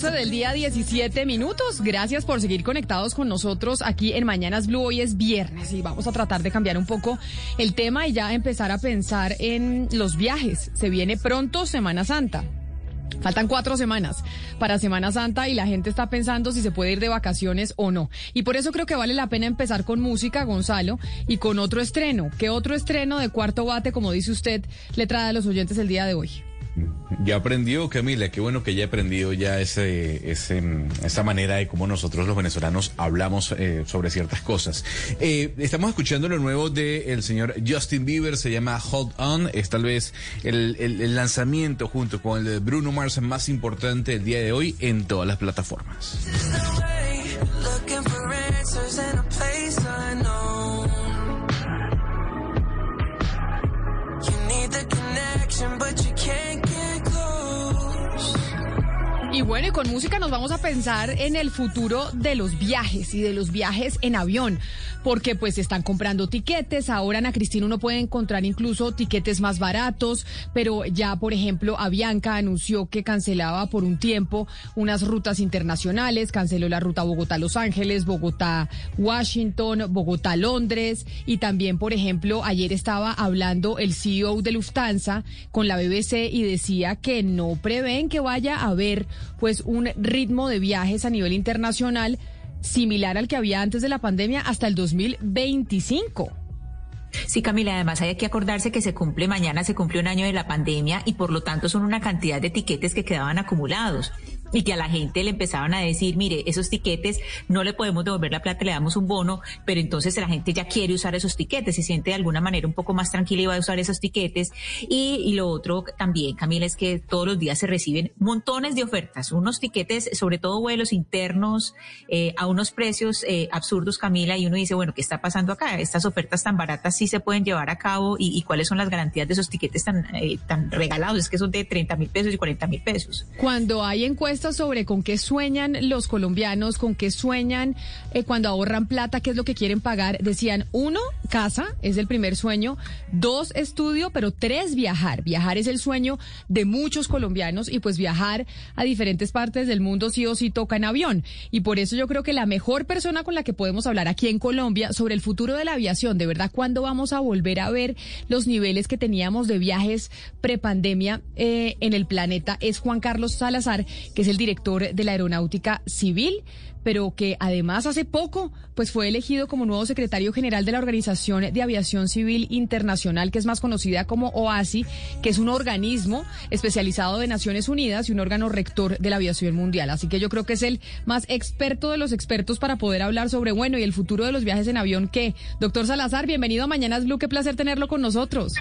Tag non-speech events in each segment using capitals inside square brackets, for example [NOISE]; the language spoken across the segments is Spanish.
12 del día 17 minutos. Gracias por seguir conectados con nosotros aquí en Mañanas Blue. Hoy es viernes y vamos a tratar de cambiar un poco el tema y ya empezar a pensar en los viajes. Se viene pronto Semana Santa. Faltan cuatro semanas para Semana Santa y la gente está pensando si se puede ir de vacaciones o no. Y por eso creo que vale la pena empezar con música, Gonzalo, y con otro estreno. ¿Qué otro estreno de cuarto bate, como dice usted, le trae a los oyentes el día de hoy? Ya aprendió, Camila, qué bueno que ya aprendido ya ese, ese, esa manera de cómo nosotros los venezolanos hablamos eh, sobre ciertas cosas. Eh, estamos escuchando lo nuevo del señor Justin Bieber, se llama Hold On, es tal vez el, el, el lanzamiento junto con el de Bruno Mars más importante el día de hoy en todas las plataformas. Y bueno, y con música nos vamos a pensar en el futuro de los viajes y de los viajes en avión, porque pues están comprando tiquetes, ahora Ana Cristina uno puede encontrar incluso tiquetes más baratos, pero ya por ejemplo Avianca anunció que cancelaba por un tiempo unas rutas internacionales, canceló la ruta Bogotá-Los Ángeles, Bogotá-Washington, Bogotá-Londres. Y también por ejemplo ayer estaba hablando el CEO de Lufthansa con la BBC y decía que no prevén que vaya a haber pues un ritmo de viajes a nivel internacional similar al que había antes de la pandemia hasta el 2025. Sí, Camila, además hay que acordarse que se cumple mañana, se cumple un año de la pandemia y por lo tanto son una cantidad de tiquetes que quedaban acumulados y que a la gente le empezaban a decir, mire, esos tiquetes no le podemos devolver la plata, le damos un bono, pero entonces la gente ya quiere usar esos tiquetes, se siente de alguna manera un poco más tranquila y va a usar esos tiquetes. Y, lo otro también, Camila, es que todos los días se reciben montones de ofertas, unos tiquetes, sobre todo vuelos internos, eh, a unos precios eh, absurdos, Camila, y uno dice, bueno, ¿qué está pasando acá? Estas ofertas tan baratas sí se pueden llevar a cabo y, y cuáles son las garantías de esos tiquetes tan, eh, tan regalados, es que son de 30 mil pesos y 40 mil pesos. Cuando hay encuestas sobre con qué sueñan los colombianos, con qué sueñan eh, cuando ahorran plata, qué es lo que quieren pagar. Decían, uno, casa, es el primer sueño, dos, estudio, pero tres, viajar. Viajar es el sueño de muchos colombianos y pues viajar a diferentes partes del mundo sí o sí toca en avión. Y por eso yo creo que la mejor persona con la que podemos hablar aquí en Colombia sobre el futuro de la aviación, de verdad, cuándo vamos a volver a ver los niveles que teníamos de viajes prepandemia eh, en el planeta, es Juan Carlos Salazar, que es el director de la Aeronáutica Civil, pero que además hace poco pues fue elegido como nuevo secretario general de la Organización de Aviación Civil Internacional, que es más conocida como OASI, que es un organismo especializado de Naciones Unidas y un órgano rector de la aviación mundial. Así que yo creo que es el más experto de los expertos para poder hablar sobre, bueno, y el futuro de los viajes en avión. ¿Qué? Doctor Salazar, bienvenido a Mañanas Blue, qué placer tenerlo con nosotros.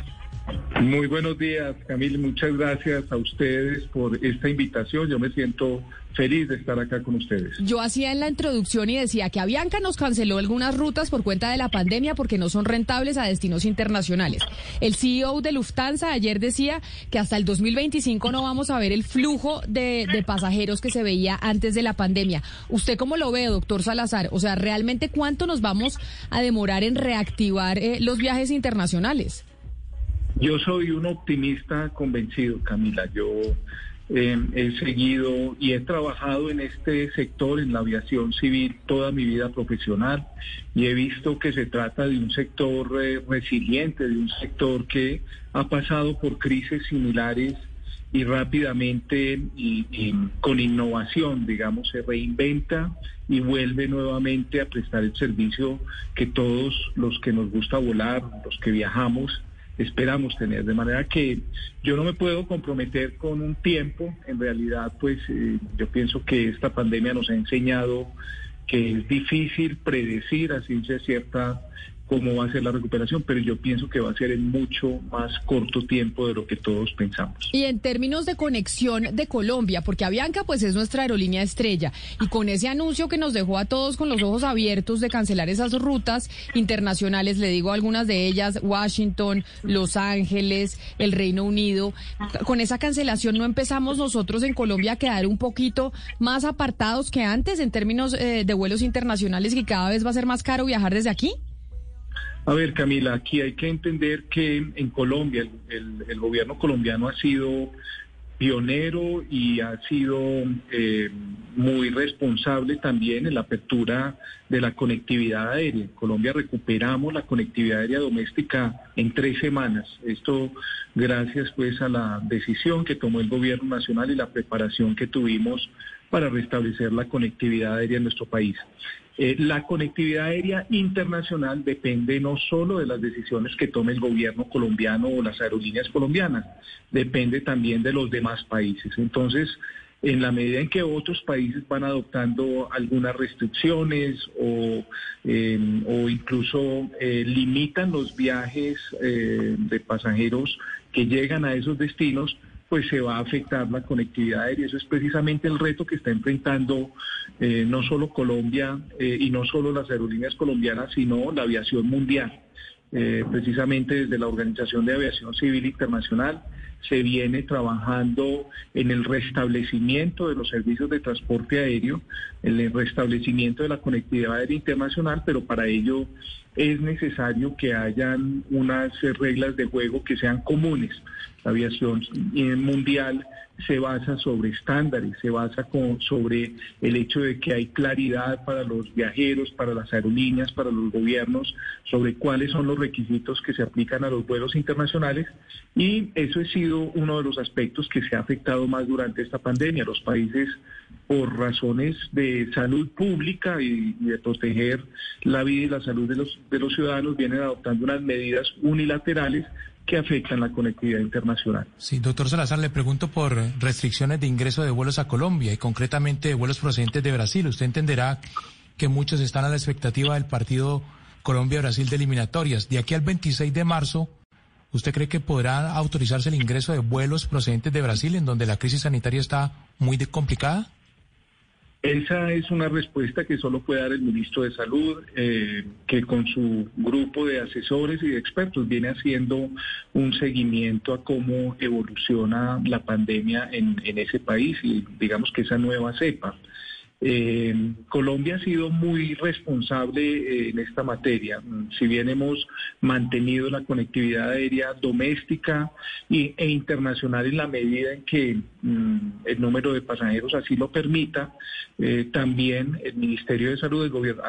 Muy buenos días, Camila. Muchas gracias a ustedes por esta invitación. Yo me siento feliz de estar acá con ustedes. Yo hacía en la introducción y decía que Avianca nos canceló algunas rutas por cuenta de la pandemia porque no son rentables a destinos internacionales. El CEO de Lufthansa ayer decía que hasta el 2025 no vamos a ver el flujo de, de pasajeros que se veía antes de la pandemia. ¿Usted cómo lo ve, doctor Salazar? O sea, ¿realmente cuánto nos vamos a demorar en reactivar eh, los viajes internacionales? Yo soy un optimista convencido, Camila. Yo Eh, he seguido y he trabajado en este sector, en la aviación civil, toda mi vida profesional y he visto que se trata de un sector eh, resiliente, de un sector que ha pasado por crisis similares y rápidamente y con innovación, digamos, se reinventa y vuelve nuevamente a prestar el servicio que todos los que nos gusta volar, los que viajamos, esperamos tener. De manera que yo no me puedo comprometer con un tiempo. En realidad, pues eh, yo pienso que esta pandemia nos ha enseñado que es difícil predecir a ciencia cierta cómo va a ser la recuperación, pero yo pienso que va a ser en mucho más corto tiempo de lo que todos pensamos. Y en términos de conexión de Colombia, porque Avianca pues es nuestra aerolínea estrella, y con ese anuncio que nos dejó a todos con los ojos abiertos de cancelar esas rutas internacionales, le digo algunas de ellas, Washington, Los Ángeles, el Reino Unido, con esa cancelación no empezamos nosotros en Colombia a quedar un poquito más apartados que antes en términos eh, de vuelos internacionales y cada vez va a ser más caro viajar desde aquí? A ver, Camila, aquí hay que entender que en Colombia el, gobierno colombiano ha sido pionero y ha sido eh, muy responsable también en la apertura de la conectividad aérea. En Colombia recuperamos la conectividad aérea doméstica en tres semanas. Esto gracias pues a la decisión que tomó el gobierno nacional y la preparación que tuvimos para restablecer la conectividad aérea en nuestro país. Eh, la conectividad aérea internacional depende no solo de las decisiones que tome el gobierno colombiano o las aerolíneas colombianas, depende también de los demás países. Entonces, en la medida en que otros países van adoptando algunas restricciones o, eh, o incluso eh, limitan los viajes eh, de pasajeros que llegan a esos destinos, pues se va a afectar la conectividad aérea. Eso es precisamente el reto que está enfrentando eh, no solo Colombia eh, y no solo las aerolíneas colombianas, sino la aviación mundial. Eh, precisamente desde la Organización de Aviación Civil Internacional se viene trabajando en el restablecimiento de los servicios de transporte aéreo, en el restablecimiento de la conectividad aérea internacional, pero para ello es necesario que hayan unas reglas de juego que sean comunes. La aviación mundial se basa sobre estándares, se basa con, sobre el hecho de que hay claridad para los viajeros, para las aerolíneas, para los gobiernos, sobre cuáles son los requisitos que se aplican a los vuelos internacionales y eso ha sido uno de los aspectos que se ha afectado más durante esta pandemia. Los países, por razones de salud pública y, de proteger la vida y la salud de los ciudadanos, vienen adoptando unas medidas unilaterales que afectan la conectividad internacional. Sí, doctor Salazar, le pregunto por restricciones de ingreso de vuelos a Colombia y concretamente de vuelos procedentes de Brasil. Usted entenderá que muchos están a la expectativa del partido Colombia-Brasil de eliminatorias. De aquí al 26 de marzo, ¿usted cree que podrá autorizarse el ingreso de vuelos procedentes de Brasil en donde la crisis sanitaria está muy complicada? Esa es una respuesta que solo puede dar el ministro de Salud, eh, que con su grupo de asesores y de expertos viene haciendo un seguimiento a cómo evoluciona la pandemia en, en ese país y digamos que esa nueva cepa. Eh, Colombia ha sido muy responsable eh, en esta materia. Si bien hemos mantenido la conectividad aérea doméstica y, e internacional en la medida en que mm, el número de pasajeros así lo permita, eh, también el Ministerio de Salud del Gobierno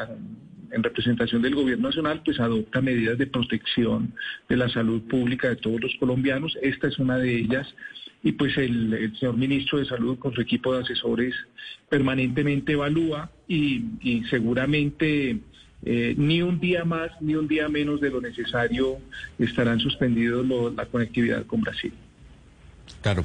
en representación del gobierno nacional, pues adopta medidas de protección de la salud pública de todos los colombianos. Esta es una de ellas y pues el, el, señor ministro de Salud con su equipo de asesores permanentemente evalúa y, seguramente eh, ni un día más ni un día menos de lo necesario estarán suspendidos lo, la conectividad con Brasil. Claro.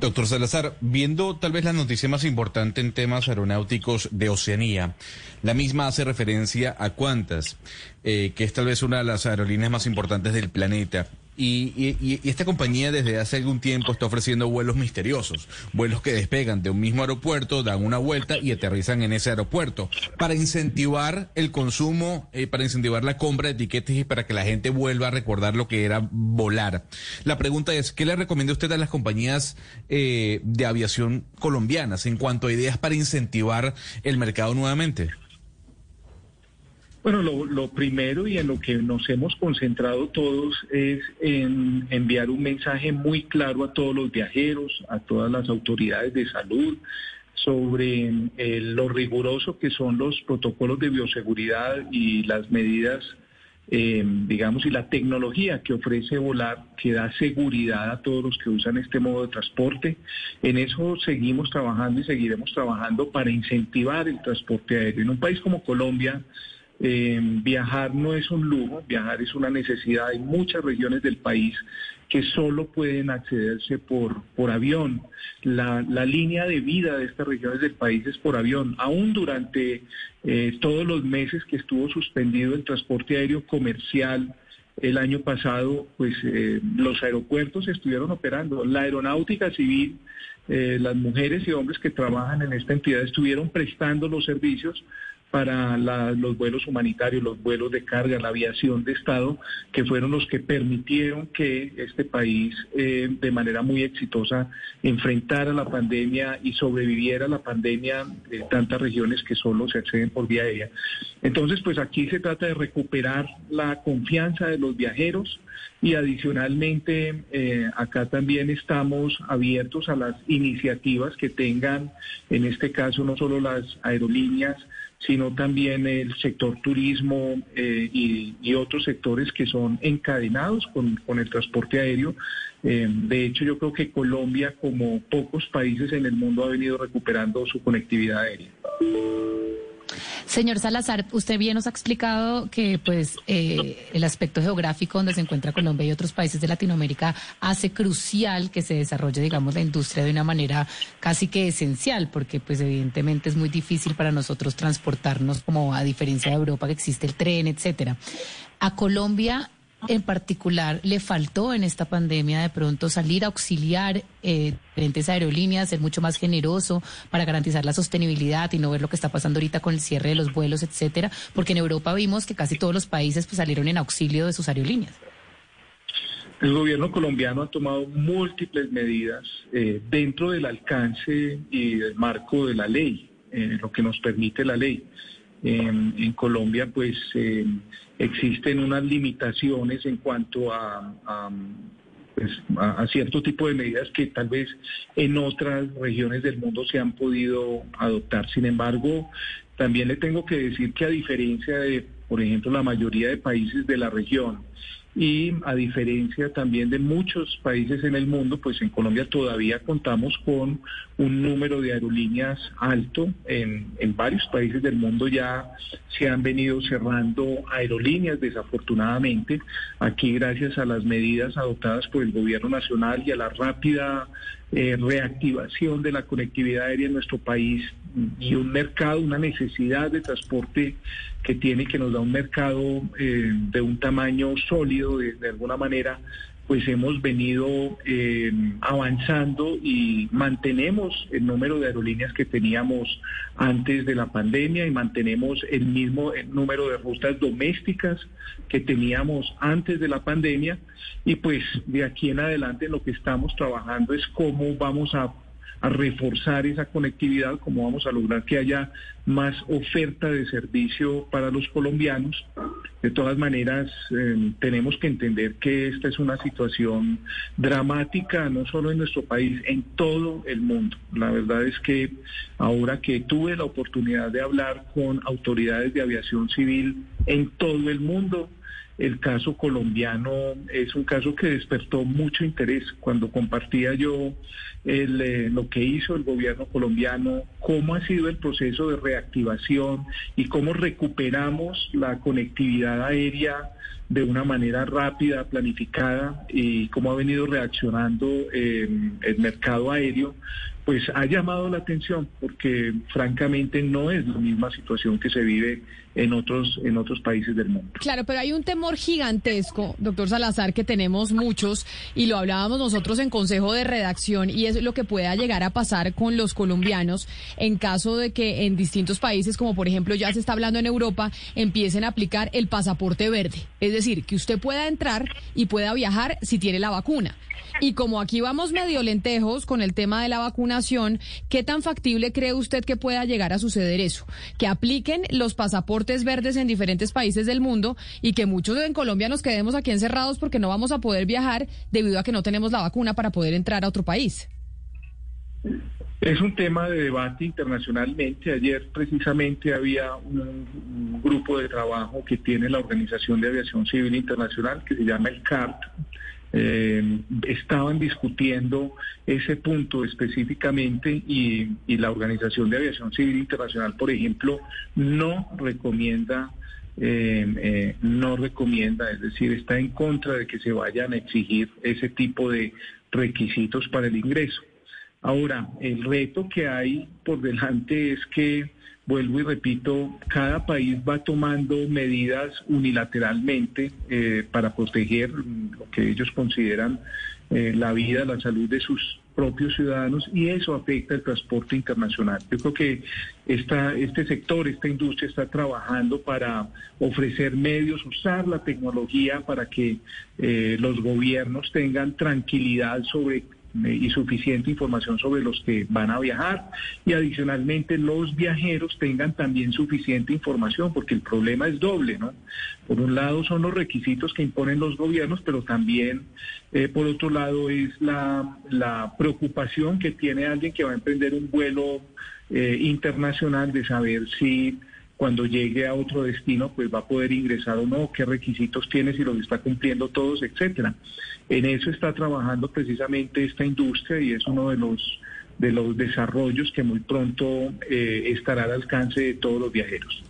Doctor Salazar, viendo tal vez la noticia más importante en temas aeronáuticos de Oceanía, la misma hace referencia a Qantas, eh, que es tal vez una de las aerolíneas más importantes del planeta. Y, y, y, esta compañía desde hace algún tiempo está ofreciendo vuelos misteriosos, vuelos que despegan de un mismo aeropuerto, dan una vuelta y aterrizan en ese aeropuerto, para incentivar el consumo, eh, para incentivar la compra de etiquetes y para que la gente vuelva a recordar lo que era volar. La pregunta es, ¿qué le recomienda usted a las compañías eh, de aviación colombianas en cuanto a ideas para incentivar el mercado nuevamente? Bueno, lo, lo, primero y en lo que nos hemos concentrado todos es en enviar un mensaje muy claro a todos los viajeros, a todas las autoridades de salud, sobre eh, lo riguroso que son los protocolos de bioseguridad y las medidas, eh, digamos, y la tecnología que ofrece volar, que da seguridad a todos los que usan este modo de transporte. En eso seguimos trabajando y seguiremos trabajando para incentivar el transporte aéreo. En un país como Colombia, eh, viajar no es un lujo, viajar es una necesidad. Hay muchas regiones del país que solo pueden accederse por, por avión. La, la línea de vida de estas regiones del país es por avión. Aún durante eh, todos los meses que estuvo suspendido el transporte aéreo comercial, el año pasado, pues eh, los aeropuertos estuvieron operando. La aeronáutica civil, eh, las mujeres y hombres que trabajan en esta entidad estuvieron prestando los servicios para los vuelos humanitarios, los vuelos de carga, la aviación de Estado, que fueron los que permitieron que este país eh, de manera muy exitosa enfrentara la pandemia y sobreviviera a la pandemia de tantas regiones que solo se acceden por vía aérea. Entonces, pues aquí se trata de recuperar la confianza de los viajeros y adicionalmente eh, acá también estamos abiertos a las iniciativas que tengan, en este caso no solo las aerolíneas, sino también el sector turismo eh, y, otros sectores que son encadenados con, el transporte aéreo. Eh, de hecho, yo creo que Colombia, como pocos países en el mundo, ha venido recuperando su conectividad aérea. Señor Salazar, usted bien nos ha explicado que pues eh, el aspecto geográfico donde se encuentra Colombia y otros países de Latinoamérica hace crucial que se desarrolle, digamos, la industria de una manera casi que esencial, porque pues evidentemente es muy difícil para nosotros transportarnos como a diferencia de Europa que existe el tren, etcétera. A Colombia en particular le faltó en esta pandemia de pronto salir a auxiliar eh, diferentes aerolíneas, ser mucho más generoso para garantizar la sostenibilidad y no ver lo que está pasando ahorita con el cierre de los vuelos, etcétera? Porque en Europa vimos que casi todos los países pues, salieron en auxilio de sus aerolíneas. El gobierno colombiano ha tomado múltiples medidas eh, dentro del alcance y del marco de la ley, eh, lo que nos permite la ley. en Colombia, pues eh, existen unas limitaciones en cuanto pues, a, a, cierto tipo de medidas que tal vez en otras regiones del mundo se han podido adoptar. Sin embargo, también le tengo que decir que a diferencia de, por ejemplo, la mayoría de países de la región, y a diferencia también de muchos países en el mundo, pues en Colombia todavía contamos con un número de aerolíneas alto. En, en varios países del mundo ya se han venido cerrando aerolíneas, desafortunadamente. Aquí, gracias a las medidas adoptadas por el gobierno nacional y a la rápida eh, reactivación de la conectividad aérea en nuestro país y un mercado, una necesidad de transporte que tiene, que nos da un mercado eh, de un tamaño sólido de alguna manera, pues hemos venido eh, avanzando y mantenemos el número de aerolíneas que teníamos antes de la pandemia y mantenemos el mismo número de rutas domésticas que teníamos antes de la pandemia. Y pues de aquí en adelante lo que estamos trabajando es cómo vamos a a reforzar esa conectividad, cómo vamos a lograr que haya más oferta de servicio para los colombianos. De todas maneras, eh, tenemos que entender que esta es una situación dramática, no solo en nuestro país, en todo el mundo. La verdad es que ahora que tuve la oportunidad de hablar con autoridades de aviación civil en todo el mundo, el caso colombiano es un caso que despertó mucho interés. Cuando compartía yo el, eh, lo que hizo el gobierno colombiano, cómo ha sido el proceso de reactivación y cómo recuperamos la conectividad aérea de una manera rápida, planificada y cómo ha venido reaccionando eh, el mercado aéreo, pues ha llamado la atención porque francamente no es la misma situación que se vive en otros en otros países del mundo. Claro, pero hay un temor gigantesco, doctor Salazar, que tenemos muchos y lo hablábamos nosotros en Consejo de Redacción y es lo que pueda llegar a pasar con los colombianos en caso de que en distintos países, como por ejemplo ya se está hablando en Europa, empiecen a aplicar el pasaporte verde, es decir, que usted pueda entrar y pueda viajar si tiene la vacuna. Y como aquí vamos medio lentejos con el tema de la vacuna vacunación, ¿qué tan factible cree usted que pueda llegar a suceder eso? Que apliquen los pasaportes verdes en diferentes países del mundo y que muchos en Colombia nos quedemos aquí encerrados porque no vamos a poder viajar debido a que no tenemos la vacuna para poder entrar a otro país. Es un tema de debate internacionalmente. Ayer precisamente había un, grupo de trabajo que tiene la Organización de Aviación Civil Internacional que se llama el CART. Eh, estaban discutiendo ese punto específicamente y, la Organización de Aviación Civil Internacional, por ejemplo, no recomienda eh, eh, no recomienda, es decir, está en contra de que se vayan a exigir ese tipo de requisitos para el ingreso. Ahora, el reto que hay por delante es que, vuelvo y repito, cada país va tomando medidas unilateralmente eh, para proteger lo que ellos consideran eh, la vida, la salud de sus propios ciudadanos y eso afecta el transporte internacional. Yo creo que esta, este sector, esta industria está trabajando para ofrecer medios, usar la tecnología para que eh, los gobiernos tengan tranquilidad sobre y suficiente información sobre los que van a viajar y adicionalmente los viajeros tengan también suficiente información porque el problema es doble, ¿no? Por un lado son los requisitos que imponen los gobiernos, pero también eh, por otro lado es la, la, preocupación que tiene alguien que va a emprender un vuelo eh, internacional de saber si cuando llegue a otro destino, pues va a poder ingresar o no, qué requisitos tiene, si los está cumpliendo todos, etcétera. En eso está trabajando precisamente esta industria y es uno de los de los desarrollos que muy pronto eh, estará al alcance de todos los viajeros.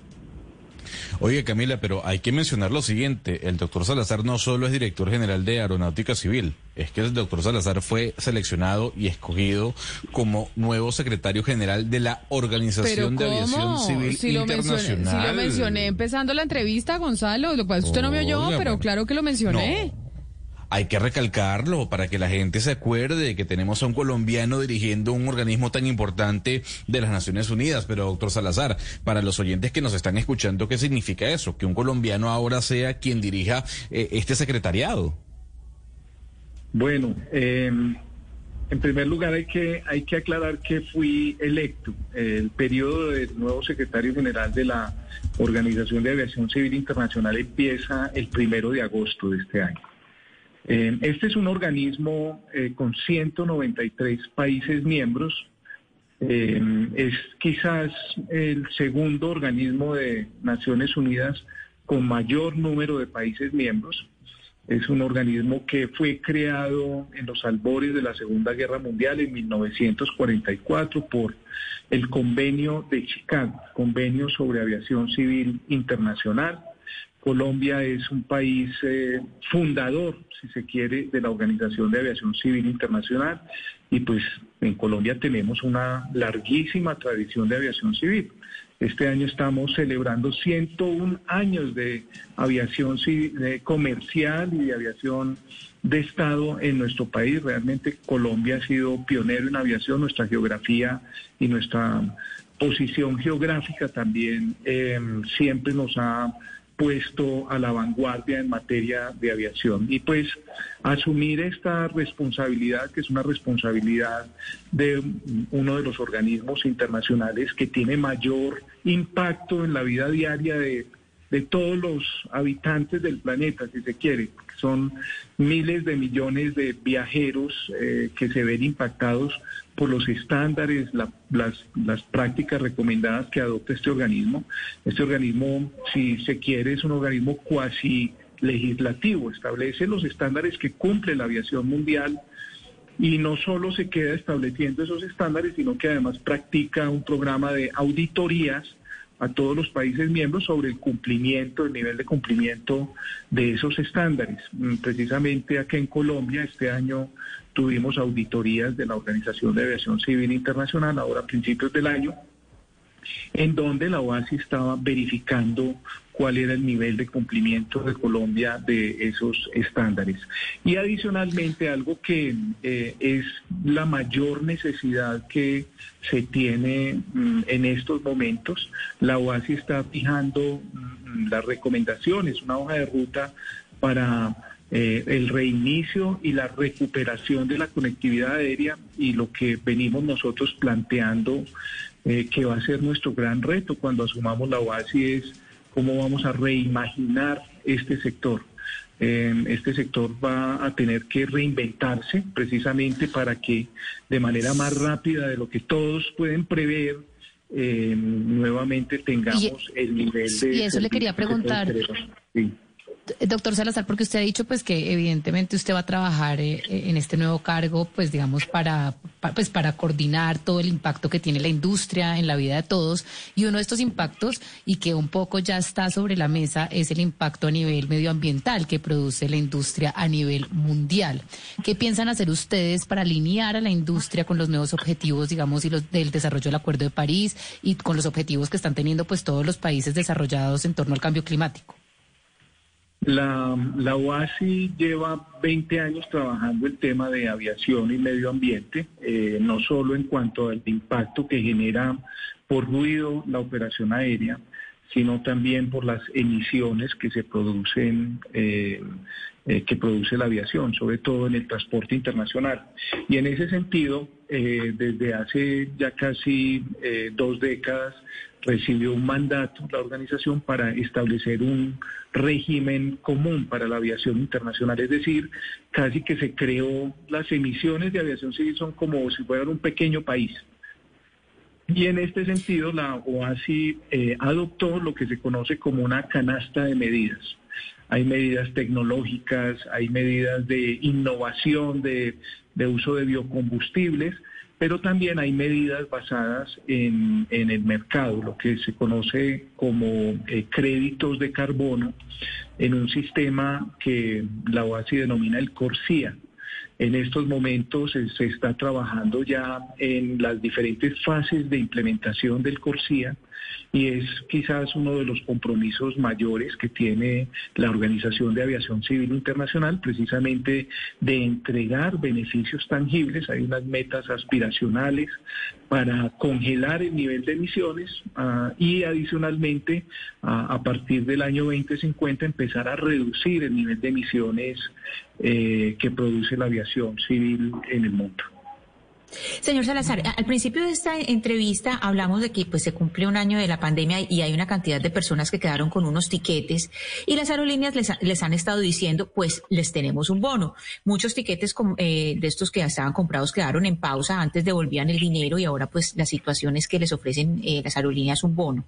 Oye, Camila, pero hay que mencionar lo siguiente. El doctor Salazar no solo es director general de Aeronáutica Civil, es que el doctor Salazar fue seleccionado y escogido como nuevo secretario general de la Organización de Aviación Civil Internacional. si lo mencioné empezando la entrevista, Gonzalo. Lo que usted no me oyó, pero claro que lo mencioné hay que recalcarlo para que la gente se acuerde de que tenemos a un colombiano dirigiendo un organismo tan importante de las Naciones Unidas. Pero, doctor Salazar, para los oyentes que nos están escuchando, ¿qué significa eso? Que un colombiano ahora sea quien dirija eh, este secretariado. Bueno, em, en primer lugar hay que, hay que aclarar que fui electo. El periodo del nuevo secretario general de la Organización de Aviación Civil Internacional empieza el primero de agosto de este año. Eh, este es un organismo eh, con 193 países miembros. Eh, es quizás el segundo organismo de Naciones Unidas con mayor número de países miembros. Es un organismo que fue creado en los albores de la Segunda Guerra Mundial en 1944 por el Convenio de Chicago, Convenio sobre Aviación Civil Internacional Colombia es un país eh, fundador, si se quiere, de la Organización de Aviación Civil Internacional y pues en Colombia tenemos una larguísima tradición de aviación civil. Este año estamos celebrando 101 años de aviación civil, comercial y de aviación de Estado en nuestro país. Realmente Colombia ha sido pionero en aviación, nuestra geografía y nuestra posición geográfica también eh, siempre nos ha puesto a la vanguardia en materia de aviación. Y pues asumir esta responsabilidad, que es una responsabilidad de uno de los organismos internacionales que tiene mayor impacto en la vida diaria de, todos los habitantes del planeta, si se quiere. Son miles de millones de viajeros eh, que se ven impactados por los estándares, las, las prácticas recomendadas que adopta este organismo. Este organismo, si se quiere, es un organismo cuasi legislativo, establece los estándares que cumple la aviación mundial y no solo se queda estableciendo esos estándares, sino que además practica un programa de auditorías a todos los países miembros sobre el cumplimiento, el nivel de cumplimiento de esos estándares. Mm, precisamente aquí en Colombia este año tuvimos auditorías de la Organización de Aviación Civil Internacional ahora a principios del año, en donde la OASI estaba verificando cuál era el nivel de cumplimiento de Colombia de esos estándares. Y adicionalmente, algo que eh, es la mayor necesidad que se tiene mm, en estos momentos, la OASI está fijando mm, las recomendaciones, una hoja de ruta para eh, el reinicio y la recuperación de la conectividad aérea y lo que venimos nosotros planteando eh, que va a ser nuestro gran reto cuando asumamos la OASI es cómo vamos a reimaginar este sector. Eh, este sector va a tener que reinventarse precisamente para que de manera más rápida de lo que todos pueden prever, eh, nuevamente tengamos el nivel de... Y eso le quería preguntar. Sí. Doctor Salazar, porque usted ha dicho pues que evidentemente usted va a trabajar eh, en este nuevo cargo, pues digamos para, pa- pues para coordinar todo el impacto que tiene la industria en la vida de todos y uno de estos impactos y que un poco ya está sobre la mesa es el impacto a nivel medioambiental que produce la industria a nivel mundial. ¿Qué piensan hacer ustedes para alinear a la industria con los nuevos objetivos, digamos, y los del desarrollo del Acuerdo de París y con los objetivos que están teniendo pues todos los países desarrollados en torno al cambio climático? La, OASI lleva 20 años trabajando el tema de aviación y medio ambiente, eh, no solo en cuanto al impacto que genera por ruido la operación aérea, sino también por las emisiones que se producen, eh, eh, que produce la aviación, sobre todo en el transporte internacional. Y en ese sentido, desde hace ya casi dos décadas, recibió un mandato la organización para establecer un régimen común para la aviación internacional, es decir, casi que se creó, las emisiones de aviación civil son como si fueran un pequeño país. Y en este sentido, la OASI eh, adoptó lo que se conoce como una canasta de medidas. Hay medidas tecnológicas, hay medidas de innovación, de, de uso de biocombustibles, pero también hay medidas basadas en, en el mercado, lo que se conoce como eh, créditos de carbono, en un sistema que la OASI denomina el CORSIA. En estos momentos se, se está trabajando ya en las diferentes fases de implementación del CORSIA y es quizás uno de los compromisos mayores que tiene la Organización de Aviación Civil Internacional, precisamente de entregar beneficios tangibles. Hay unas metas aspiracionales para congelar el nivel de emisiones ah, y adicionalmente ah, a partir del año 2050 empezar a reducir el nivel de emisiones eh, que produce la aviación civil en el mundo. Señor Salazar, al principio de esta entrevista hablamos de que pues se cumple un año de la pandemia y hay una cantidad de personas que quedaron con unos tiquetes y las aerolíneas les, les han estado diciendo pues les tenemos un bono. Muchos tiquetes eh, de estos que ya estaban comprados quedaron en pausa, antes devolvían el dinero y ahora pues la situación es que les ofrecen eh, las aerolíneas un bono.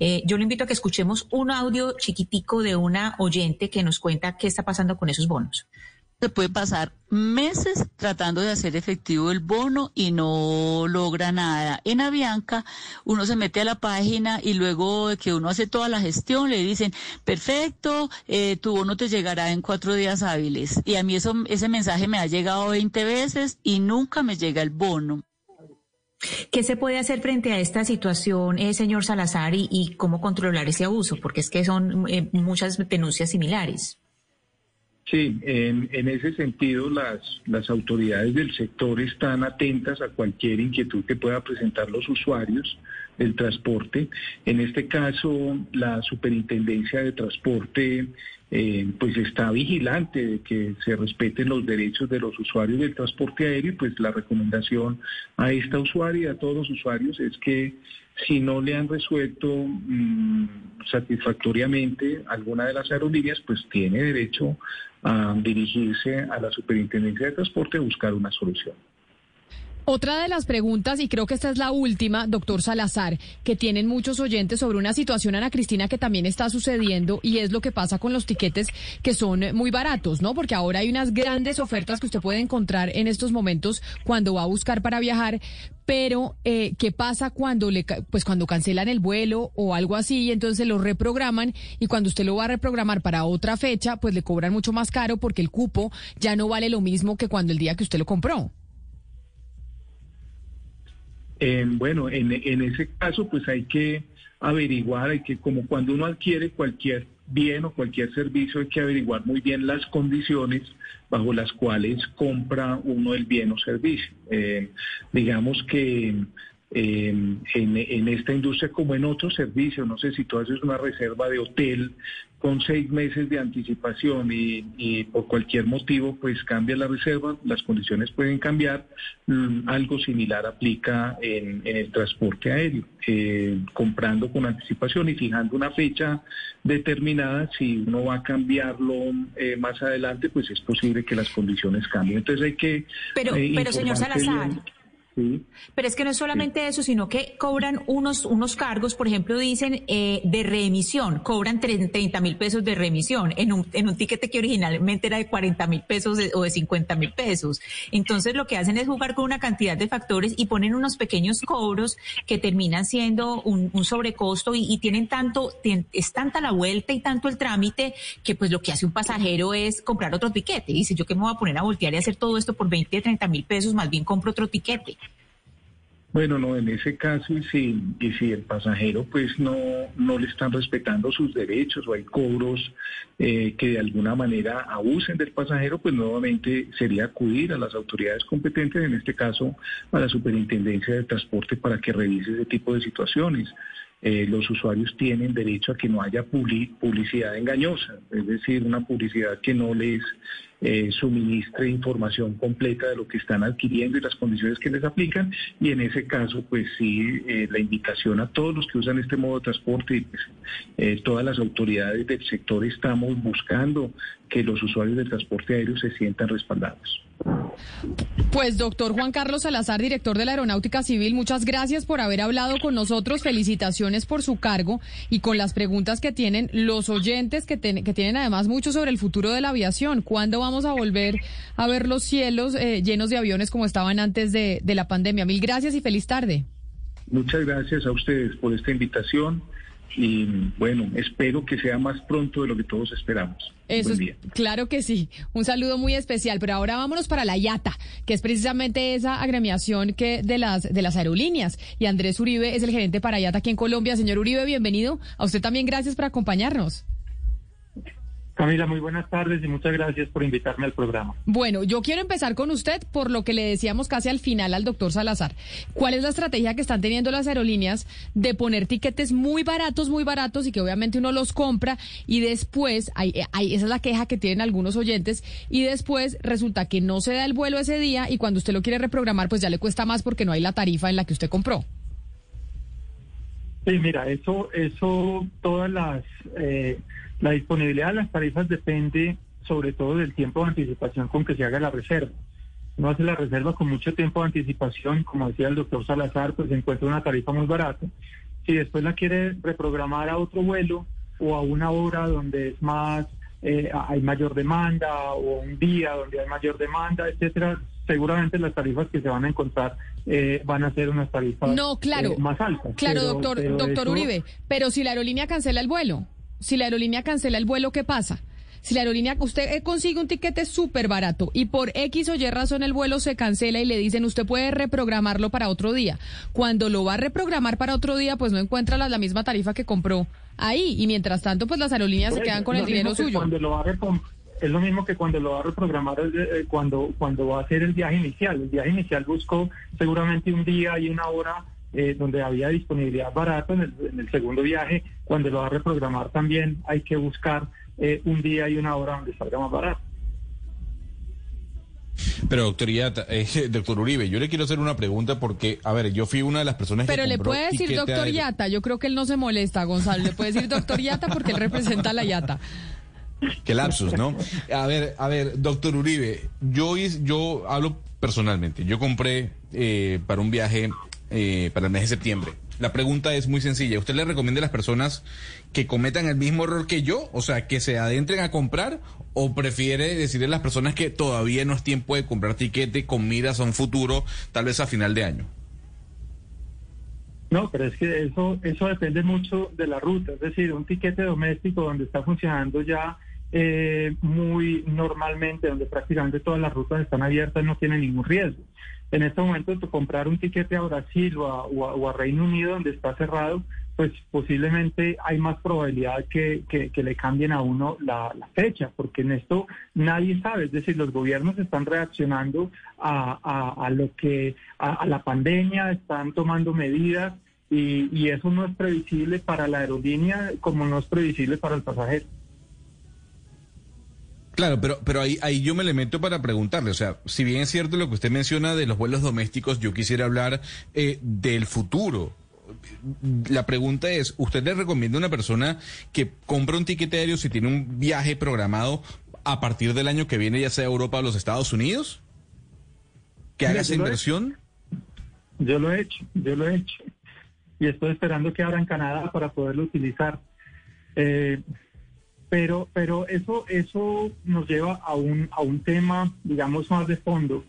Eh, yo le invito a que escuchemos un audio chiquitico de una oyente que nos cuenta qué está pasando con esos bonos. Se puede pasar meses tratando de hacer efectivo el bono y no logra nada. En Avianca uno se mete a la página y luego que uno hace toda la gestión le dicen, perfecto, eh, tu bono te llegará en cuatro días hábiles. Y a mí eso, ese mensaje me ha llegado 20 veces y nunca me llega el bono. ¿Qué se puede hacer frente a esta situación, eh, señor Salazar, y, y cómo controlar ese abuso? Porque es que son eh, muchas denuncias similares. Sí, en, ese sentido las, las autoridades del sector están atentas a cualquier inquietud que pueda presentar los usuarios del transporte. En este caso, la Superintendencia de Transporte eh, pues está vigilante de que se respeten los derechos de los usuarios del transporte aéreo y pues la recomendación a esta usuaria y a todos los usuarios es que si no le han resuelto mm, satisfactoriamente alguna de las aerolíneas, pues tiene derecho a dirigirse a la Superintendencia de Transporte a buscar una solución. Otra de las preguntas, y creo que esta es la última, doctor Salazar, que tienen muchos oyentes sobre una situación, Ana Cristina, que también está sucediendo y es lo que pasa con los tiquetes que son muy baratos, ¿no? Porque ahora hay unas grandes ofertas que usted puede encontrar en estos momentos cuando va a buscar para viajar, pero eh, ¿qué pasa cuando le, pues cuando cancelan el vuelo o algo así y entonces lo reprograman y cuando usted lo va a reprogramar para otra fecha, pues le cobran mucho más caro porque el cupo ya no vale lo mismo que cuando el día que usted lo compró? Bueno, en, ese caso, pues hay que averiguar, hay que, como cuando uno adquiere cualquier bien o cualquier servicio, hay que averiguar muy bien las condiciones bajo las cuales compra uno el bien o servicio. Eh, digamos que eh, en, en esta industria como en otros servicios. No sé si tú haces una reserva de hotel con seis meses de anticipación y, y por cualquier motivo pues cambia la reserva, las condiciones pueden cambiar. Mm, algo similar aplica en, en el transporte aéreo, eh, comprando con anticipación y fijando una fecha determinada. Si uno va a cambiarlo eh, más adelante, pues es posible que las condiciones cambien. Entonces hay que... Pero, eh, pero señor Salazar. bien. Sí. Pero es que no es solamente eso, sino que cobran unos, unos cargos, por ejemplo, dicen eh, de reemisión, cobran 30 mil pesos de reemisión en un, en un tiquete que originalmente era de 40 mil pesos de- o de 50 mil pesos. Entonces lo que hacen es jugar con una cantidad de factores y ponen unos pequeños cobros que terminan siendo un, un sobrecosto y, y tienen tanto, tien- es tanta la vuelta y tanto el trámite que pues lo que hace un pasajero es comprar otro tiquete. Dice, yo que me voy a poner a voltear y hacer todo esto por 20, 30 mil pesos, más bien compro otro tiquete. Bueno, no, en ese caso, y si, y si el pasajero pues no, no le están respetando sus derechos o hay cobros eh, que de alguna manera abusen del pasajero, pues nuevamente sería acudir a las autoridades competentes, en este caso a la Superintendencia de Transporte, para que revise ese tipo de situaciones. Eh, los usuarios tienen derecho a que no haya publi- publicidad engañosa, es decir, una publicidad que no les eh, suministre información completa de lo que están adquiriendo y las condiciones que les aplican. Y en ese caso, pues sí, eh, la invitación a todos los que usan este modo de transporte y pues, eh, todas las autoridades del sector estamos buscando que los usuarios del transporte aéreo se sientan respaldados. Pues doctor Juan Carlos Salazar, director de la Aeronáutica Civil, muchas gracias por haber hablado con nosotros. Felicitaciones por su cargo y con las preguntas que tienen los oyentes, que, ten- que tienen además mucho sobre el futuro de la aviación. ¿Cuándo vamos a volver a ver los cielos eh, llenos de aviones como estaban antes de, de la pandemia? Mil gracias y feliz tarde. Muchas gracias a ustedes por esta invitación y bueno, espero que sea más pronto de lo que todos esperamos. Eso Buen es, día. claro que sí. Un saludo muy especial. Pero ahora vámonos para la IATA, que es precisamente esa agremiación que de las de las aerolíneas. Y Andrés Uribe es el gerente para IATA aquí en Colombia. Señor Uribe, bienvenido. A usted también gracias por acompañarnos. Camila, muy buenas tardes y muchas gracias por invitarme al programa. Bueno, yo quiero empezar con usted por lo que le decíamos casi al final al doctor Salazar. ¿Cuál es la estrategia que están teniendo las aerolíneas de poner tiquetes muy baratos, muy baratos y que obviamente uno los compra y después, hay, hay- esa es la queja que tienen algunos oyentes, y después resulta que no se da el vuelo ese día y cuando usted lo quiere reprogramar pues ya le cuesta más porque no hay la tarifa en la que usted compró? Sí, mira, eso, eso, todas las, eh, la disponibilidad de las tarifas depende sobre todo del tiempo de anticipación con que se haga la reserva. No hace la reserva con mucho tiempo de anticipación, como decía el doctor Salazar, pues encuentra una tarifa muy barata. Si después la quiere reprogramar a otro vuelo o a una hora donde es más, eh, hay mayor demanda o un día donde hay mayor demanda, etcétera, seguramente las tarifas que se van a encontrar eh, van a ser unas tarifas No, claro. eh, más altas. Claro, Pero- doctor, pero doctor eso- Uribe, pero si la aerolínea cancela el vuelo, si la aerolínea cancela el vuelo, ¿qué pasa? Si la aerolínea, usted eh, consigue un tiquete súper barato y por X o Y razón el vuelo se cancela y le dicen usted puede reprogramarlo para otro día. Cuando lo va a reprogramar para otro día, pues no encuentra la, la misma tarifa que compró ahí. Y mientras tanto, pues las aerolíneas se quedan con el dinero suyo. Cuando lo va a es lo mismo que cuando lo va a reprogramar eh, cuando, cuando va a hacer el viaje inicial. El viaje inicial buscó seguramente un día y una hora eh, donde había disponibilidad barata. En el, en el segundo viaje, cuando lo va a reprogramar también hay que buscar eh, un día y una hora donde salga más barato. Pero doctor, Iata, eh, [LAUGHS] doctor Uribe, yo le quiero hacer una pregunta porque, a ver, yo fui una de las personas Pero que le compró puede decir doctor. Yata, yo creo que él no se molesta, Gonzalo. Le puede decir doctor Yata porque él representa a la Yata. Qué lapsus, ¿no? A ver, a ver, doctor Uribe, yo, yo hablo personalmente. Yo compré eh, para un viaje eh, para el mes de septiembre. La pregunta es muy sencilla. ¿Usted le recomienda a las personas que cometan el mismo error que yo? O sea, que se adentren a comprar o prefiere decirle a las personas que todavía no es tiempo de comprar tiquete con miras a un futuro, tal vez a final de año? No, pero es que eso, eso depende mucho de la ruta. Es decir, un tiquete doméstico donde está funcionando ya eh, muy normalmente, donde prácticamente todas las rutas están abiertas, no tiene ningún riesgo. En este momento, comprar un tiquete a Brasil o a, Reino Unido, donde está cerrado, pues posiblemente hay más probabilidad que, que, le cambien a uno la, fecha, porque en esto nadie sabe, es decir, los gobiernos están reaccionando a, a, lo que, a, la pandemia, están tomando medidas y eso no es previsible para la aerolínea como no es previsible para el pasajero. Claro, pero, pero ahí, ahí yo me le meto para preguntarle, o sea, si bien es cierto lo que usted menciona de los vuelos domésticos, yo quisiera hablar eh, del futuro. La pregunta es, ¿usted le recomienda a una persona que compra un tiquete aéreo si tiene un viaje programado a partir del año que viene, ya sea a Europa o los Estados Unidos? ¿Que haga esa inversión? Yo lo he hecho, yo lo he hecho. Y estoy esperando que abran Canadá para poderlo utilizar. Eh, pero, pero eso, eso nos lleva a un, a un tema, digamos, más de fondo,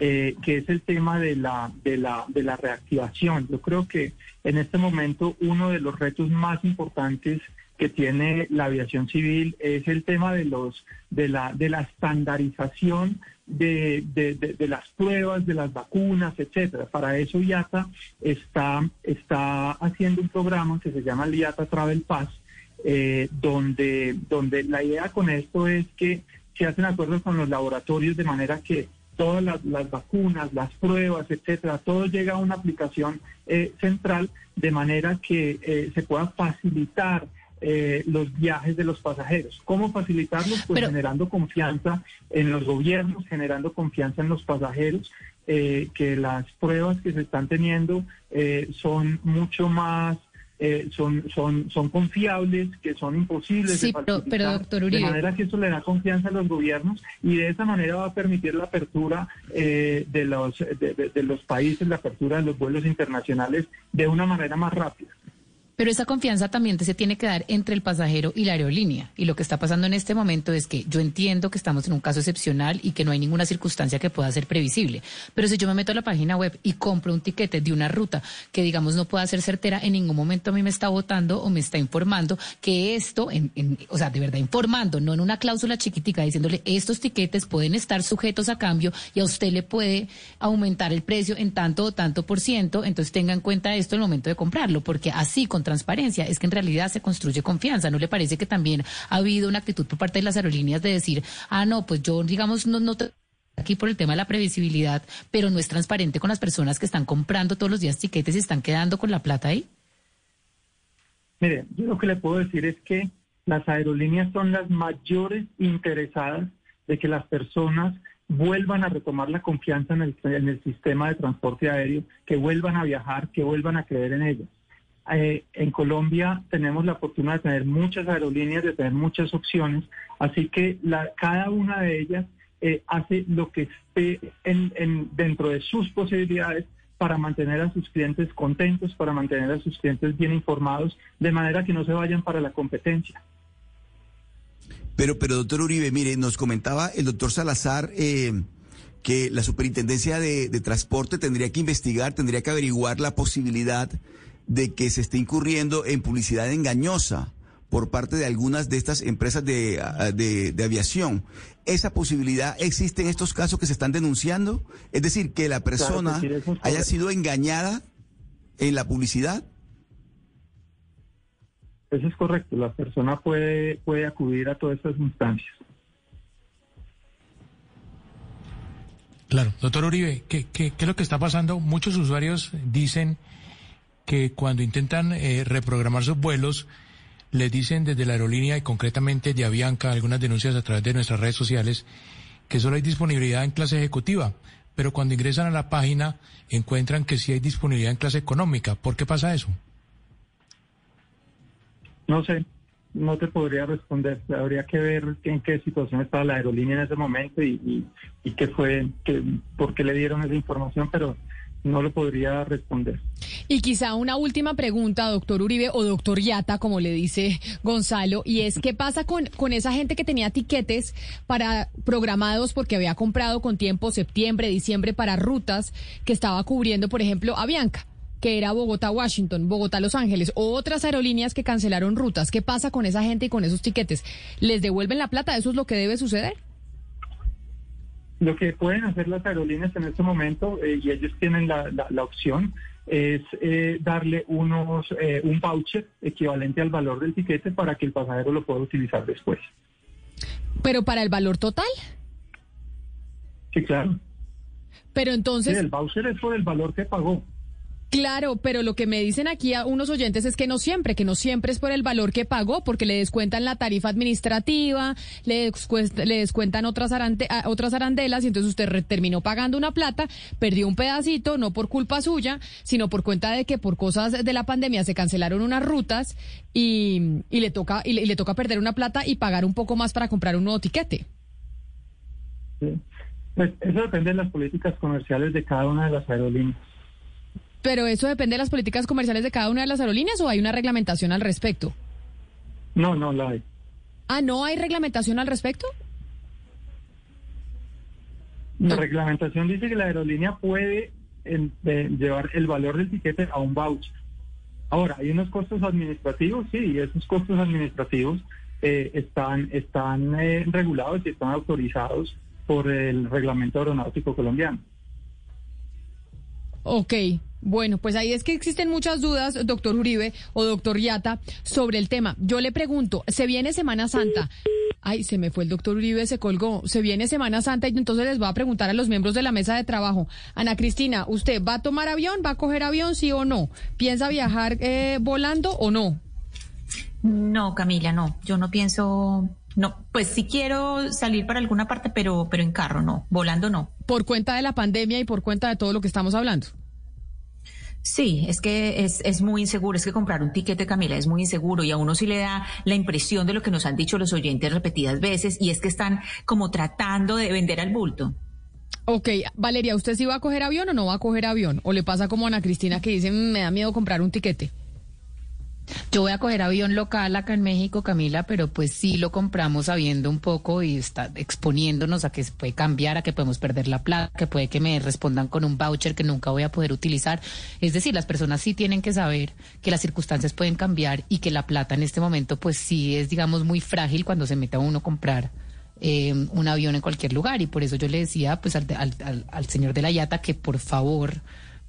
eh, que es el tema de la, de, la, de la reactivación. Yo creo que en este momento uno de los retos más importantes que tiene la aviación civil es el tema de los de la de la estandarización de, de, de, las pruebas de las vacunas etcétera para eso IATA está está haciendo un programa que se llama el IATA Travel Pass eh, donde, donde la idea con esto es que se hacen acuerdos con los laboratorios de manera que todas las, las vacunas, las pruebas, etcétera, todo llega a una aplicación eh, central de manera que eh, se pueda facilitar eh, los viajes de los pasajeros. ¿Cómo facilitarlos? Pues Pero- generando confianza en los gobiernos, generando confianza en los pasajeros, eh, que las pruebas que se están teniendo eh, son mucho más eh, son, son, son confiables, que son imposibles Sí, de pero- doctor de Uribe. manera que eso le da confianza a los gobiernos y de esa manera va a permitir la apertura eh, de, los, de, de- de los países, la apertura de los vuelos internacionales de una manera más rápida. Pero esa confianza también se tiene que dar entre el pasajero y la aerolínea. Y lo que está pasando en este momento es que yo entiendo que estamos en un caso excepcional y que no hay ninguna circunstancia que pueda ser previsible. Pero si yo me meto a la página web y compro un tiquete de una ruta que, digamos, no pueda ser certera, en ningún momento a mí me está votando o me está informando que esto, en, en- o sea, de verdad informando, no en una cláusula chiquitica, diciéndole estos tiquetes pueden estar sujetos a cambio y a usted le puede aumentar el precio en tanto o tanto por ciento. Entonces tenga en cuenta esto en el momento de comprarlo, porque así con transparencia es que en realidad se construye confianza. ¿No le parece que también ha habido una actitud por parte de las aerolíneas de decir, ah, no, pues yo, digamos, no, no aquí por el tema de la previsibilidad, pero no es transparente con las personas que están comprando todos los días tiquetes y están quedando con la plata ahí? Mire, yo lo que le puedo decir es que las aerolíneas son las mayores interesadas de que las personas vuelvan a retomar la confianza en el, en el sistema de transporte aéreo, que vuelvan a viajar, que vuelvan a creer en ellas. Eh, en Colombia tenemos la fortuna de tener muchas aerolíneas, de tener muchas opciones, así que la- cada una de ellas eh, hace lo que esté en- en- dentro de sus posibilidades para mantener a sus clientes contentos, para mantener a sus clientes bien informados, de manera que no se vayan para la competencia. Pero, pero doctor Uribe, mire, nos comentaba el doctor Salazar eh, que la superintendencia de, de transporte tendría que investigar, tendría que averiguar la posibilidad de que se esté incurriendo en publicidad engañosa por parte de algunas de estas empresas de, ah, de, de aviación. ¿Esa posibilidad existe en estos casos que se están denunciando? Es decir, que la persona haya sido engañada en la publicidad. Eso es correcto, la persona puede, puede acudir a todas estas instancias. Claro, doctor Uribe, ¿qué, qué, qué es lo que está pasando? Muchos usuarios dicen que cuando intentan eh, reprogramar sus vuelos, les dicen desde la aerolínea y concretamente de Avianca, algunas denuncias a través de nuestras redes sociales, que solo hay disponibilidad en clase ejecutiva, pero cuando ingresan a la página encuentran que sí hay disponibilidad en clase económica. ¿Por qué pasa eso? No sé, no te podría responder. Habría que ver en qué situación estaba la aerolínea en ese momento y, y, qué fue, que, por qué le dieron esa información, pero no lo podría responder. Y quizá una última pregunta, doctor Uribe o doctor Yata, como le dice Gonzalo, y es qué pasa con, con esa gente que tenía tiquetes para programados porque había comprado con tiempo septiembre, diciembre para rutas que estaba cubriendo, por ejemplo, Avianca que era Bogotá-Washington, Bogotá-Los Ángeles, o otras aerolíneas que cancelaron rutas. ¿Qué pasa con esa gente y con esos tiquetes? ¿Les devuelven la plata? ¿Eso es lo que debe suceder? Lo que pueden hacer las aerolíneas en este momento, eh, y ellos tienen la opción, es eh, darle unos eh, un voucher equivalente al valor del tiquete para que el pasajero lo pueda utilizar después. Pero para el valor total. Sí, claro. Pero entonces... Sí, el voucher es por el valor que pagó. Claro, pero lo que me dicen aquí a unos oyentes es que no siempre, que no siempre es por el valor que pagó, porque le descuentan la tarifa administrativa, le, le descuentan otras, arante- otras arandelas y entonces usted re- terminó pagando una plata, perdió un pedacito, no por culpa suya, sino por cuenta de que por cosas de la pandemia se cancelaron unas rutas y, y le toca y le, y le toca perder una plata y pagar un poco más para comprar un nuevo tiquete. Sí. Pues eso depende de las políticas comerciales de cada una de las aerolíneas. Pero eso depende de las políticas comerciales de cada una de las aerolíneas o hay una reglamentación al respecto. No, no la hay. Ah, ¿no hay reglamentación al respecto? La reglamentación dice que la aerolínea puede en- de- llevar el valor del tiquete a un voucher. Ahora, hay unos costos administrativos, sí, y esos costos administrativos eh, están, están eh, regulados y están autorizados por el reglamento aeronáutico colombiano. Ok, bueno, pues ahí es que existen muchas dudas, doctor Uribe o doctor Yata, sobre el tema. Yo le pregunto, se viene Semana Santa. Ay, se me fue el doctor Uribe, se colgó. Se viene Semana Santa y entonces les voy a preguntar a los miembros de la mesa de trabajo. Ana Cristina, ¿usted va a tomar avión? ¿Va a coger avión, sí o no? ¿Piensa viajar eh, volando o no? No, Camila, no. Yo no pienso. No, pues sí quiero salir para alguna parte, pero, pero en carro no. Volando no. Por cuenta de la pandemia y por cuenta de todo lo que estamos hablando. Sí, es que es, es muy inseguro. Es que comprar un tiquete, Camila, es muy inseguro y a uno sí le da la impresión de lo que nos han dicho los oyentes repetidas veces y es que están como tratando de vender al bulto. Ok, Valeria, ¿usted sí va a coger avión o no va a coger avión? ¿O le pasa como a Ana Cristina que dice, "Mm, me da miedo comprar un tiquete? Yo voy a coger avión local acá en México, Camila, pero pues sí lo compramos sabiendo un poco y está exponiéndonos a que se puede cambiar, a que podemos perder la plata, que puede que me respondan con un voucher que nunca voy a poder utilizar. Es decir, las personas sí tienen que saber que las circunstancias pueden cambiar y que la plata en este momento pues sí es, digamos, muy frágil cuando se mete a uno a comprar eh, un avión en cualquier lugar. Y por eso yo le decía pues al, al, al- señor de la Yata que por favor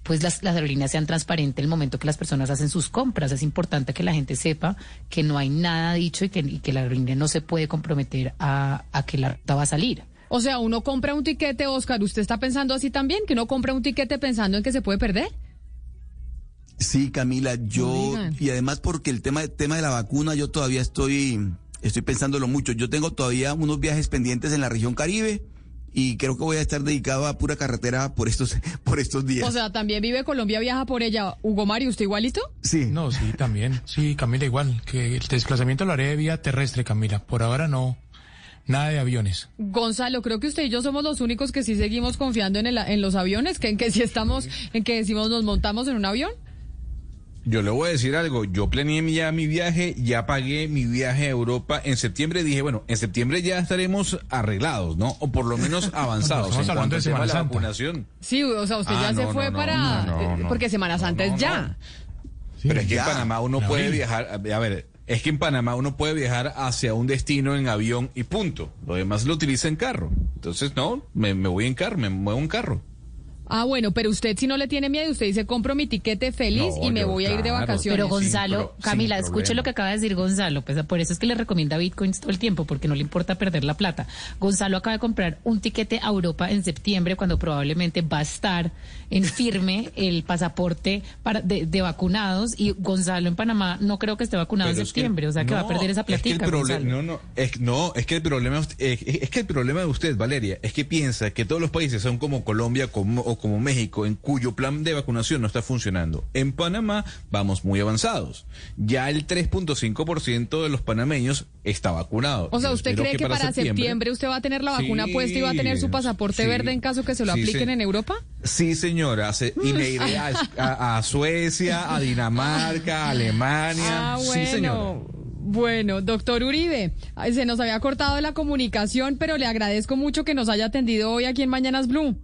pues las, las aerolíneas sean transparentes el momento que las personas hacen sus compras. Es importante que la gente sepa que no hay nada dicho y que, y que la aerolínea no se puede comprometer a, a que la ruta va a salir. O sea, uno compra un tiquete, Oscar, ¿usted está pensando así también? ¿Que uno compra un tiquete pensando en que se puede perder? Sí, Camila, yo y además porque el tema tema de la vacuna yo todavía estoy estoy pensándolo mucho. Yo tengo todavía unos viajes pendientes en la región Caribe y creo que voy a estar dedicado a pura carretera por estos [LAUGHS] por estos días. O sea, también vive Colombia, viaja por ella. Hugo Mario, ¿usted igualito? sí. No, sí, también. Sí, Camila, igual. Que el desplazamiento lo haré de vía terrestre, Camila. Por ahora no. Nada de aviones. Gonzalo, creo que usted y yo somos los únicos que sí seguimos confiando en, el, en los aviones, que en que si estamos, en que decimos nos montamos en un avión. Yo le voy a decir algo, yo planeé mi- ya mi viaje, ya pagué mi viaje a Europa en septiembre, dije, bueno, en septiembre ya estaremos arreglados, ¿no? O por lo menos [LAUGHS] avanzados en cuanto de al tema de la Santa. vacunación. Sí, o sea, usted Ah, ya se fue no, para, no, no, eh, porque Semana Santa No, es no, ya. Pero es que en Panamá uno puede viajar, a a ver, es que en Panamá uno puede viajar hacia un destino en avión y punto. Lo demás lo utiliza en carro. Entonces, no, me, me voy en carro, me muevo en carro. Ah, bueno, pero usted si no le tiene miedo, usted dice, compro mi tiquete feliz No, y me yo, voy a ir de claro. vacaciones. Pero Gonzalo, pro- Camila, escuche problema. lo que acaba de decir Gonzalo, pues por eso es que le recomienda bitcoins todo el tiempo, porque no le importa perder la plata. Gonzalo acaba de comprar un tiquete a Europa en septiembre, cuando probablemente va a estar en firme el pasaporte para de, de vacunados, y Gonzalo en Panamá no creo que esté vacunado en que- septiembre, o sea que va a perder esa es que el platica. problema- Gonzalo. no, no, es, no, es que el problema es, es- es que el problema de usted, Valeria, es que piensa que todos los países son como Colombia como, o como México, en cuyo plan de vacunación no está funcionando. En Panamá vamos muy avanzados. Ya el 3.5% de los panameños está vacunado. O sea, Yo ¿usted cree que, para septiembre, usted va a tener la vacuna Sí, puesta y va a tener su pasaporte sí, verde en caso que se lo sí, apliquen sí. en Europa? Sí, señora. se- [LAUGHS] y me iré a, a- a Suecia, a Dinamarca, a Alemania. Ah, Sí, señora. bueno. Bueno, doctor Uribe, se nos había cortado la comunicación, pero le agradezco mucho que nos haya atendido hoy aquí en Mañanas Blue.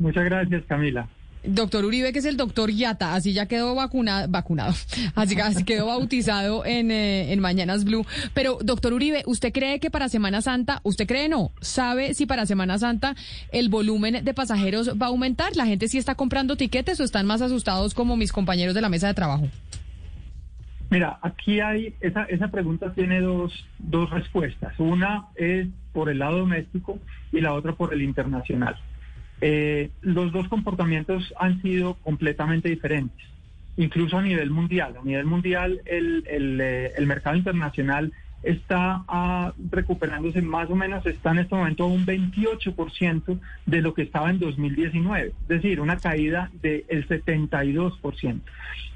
Muchas gracias, Camila. Doctor Uribe, que es el doctor Yata, así ya quedó vacunado, vacunado, [LAUGHS] así, así quedó bautizado en, eh, en Mañanas Blue. Pero, doctor Uribe, ¿usted cree que para Semana Santa, usted cree no, sabe si para Semana Santa el volumen de pasajeros va a aumentar? ¿La gente sí está comprando tiquetes o están más asustados como mis compañeros de la mesa de trabajo? Mira, aquí hay, esa, esa pregunta tiene dos, dos respuestas. Una es por el lado doméstico y la otra por el internacional. Eh, los dos comportamientos han sido completamente diferentes, incluso a nivel mundial. A nivel mundial, el, el, eh, mercado internacional está ah, recuperándose más o menos, está en este momento a un 28% de lo que estaba en 2019, es decir, una caída del 72%.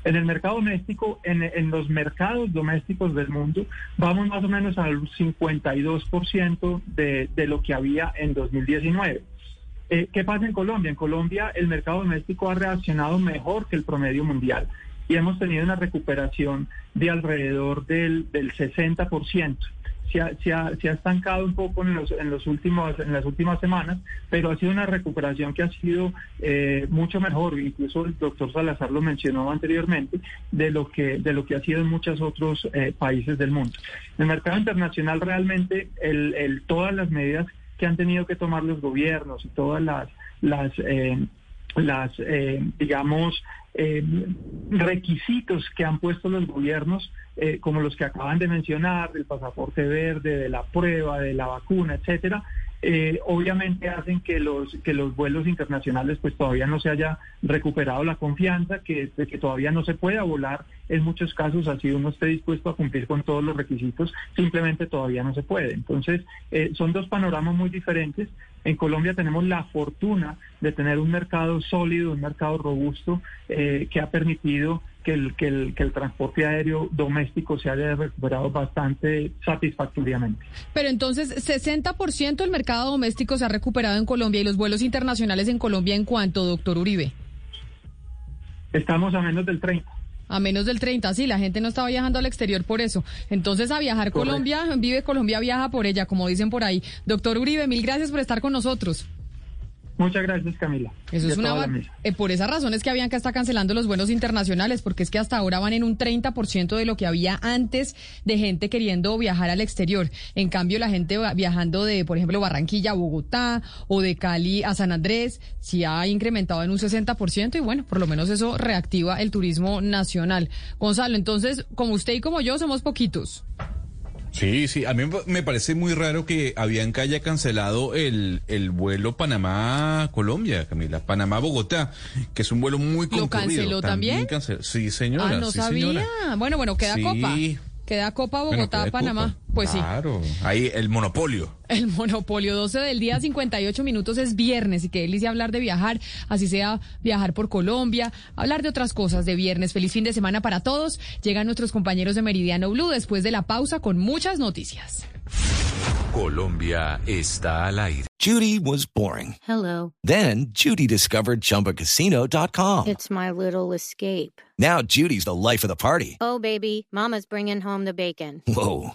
En el mercado doméstico, en, en, los mercados domésticos del mundo, vamos más o menos al 52% de, de lo que había en 2019. Eh, ¿Qué pasa en Colombia? En Colombia el mercado doméstico ha reaccionado mejor que el promedio mundial y hemos tenido una recuperación de alrededor del, del 60%. Se ha, se, ha, se ha, estancado un poco en, los, en, los últimos, en las últimas semanas, pero ha sido una recuperación que ha sido eh, mucho mejor, incluso el doctor Salazar lo mencionó anteriormente, de lo que, de lo que ha sido en muchos otros eh, países del mundo. En el mercado internacional realmente el, el, todas las medidas que han tenido que tomar los gobiernos y todas las, las, eh, las eh, digamos, eh, requisitos que han puesto los gobiernos, eh, como los que acaban de mencionar, del pasaporte verde, de la prueba, de la vacuna, etcétera, eh, obviamente hacen que los que los vuelos internacionales pues todavía no se haya recuperado la confianza, que, que todavía no se pueda volar en muchos casos así uno esté dispuesto a cumplir con todos los requisitos, simplemente todavía no se puede. Entonces, eh, son dos panoramas muy diferentes. En Colombia tenemos la fortuna de tener un mercado sólido, un mercado robusto eh, que ha permitido que el, que, el, que el transporte aéreo doméstico se haya recuperado bastante satisfactoriamente. Pero entonces, 60% del mercado doméstico se ha recuperado en Colombia y los vuelos internacionales en Colombia, ¿en cuánto, doctor Uribe? Estamos a menos del 30. A menos del 30, sí, la gente no estaba viajando al exterior por eso. Entonces, a viajar Correcto. Colombia, vive Colombia, viaja por ella, como dicen por ahí. Doctor Uribe, mil gracias por estar con nosotros. Muchas gracias, Camila. Eso es una eh, por esas razones que Avianca está cancelando los vuelos internacionales, porque es que hasta ahora van en un 30% de lo que había antes de gente queriendo viajar al exterior. En cambio, la gente viajando de, por ejemplo, Barranquilla a Bogotá o de Cali a San Andrés, sí ha incrementado en un 60% y bueno, por lo menos eso reactiva el turismo nacional. Gonzalo, entonces, como usted y como yo somos poquitos. Sí, sí, a mí me parece muy raro que Avianca haya cancelado el, el vuelo Panamá-Colombia, Camila, Panamá-Bogotá, que es un vuelo muy concurrido. ¿Lo canceló también? también? Sí, señora. Ah, no sí, sabía. Señora. Bueno, bueno, queda sí. copa. Queda Copa Bogotá-Panamá. Bueno, pues sí. Claro, ahí el monopolio. El monopolio, 12 del día, 58 minutos es viernes y qué delicia hablar de viajar, así sea viajar por Colombia, hablar de otras cosas de viernes. Feliz fin de semana para todos. Llegan nuestros compañeros de Meridiano Blue después de la pausa con muchas noticias. Colombia está al aire. Judy was boring. Hello. Then Judy discovered chumbacasino.com. It's my little escape. Now Judy's the life of the party. Oh, baby, Mama's bringing home the bacon. Whoa.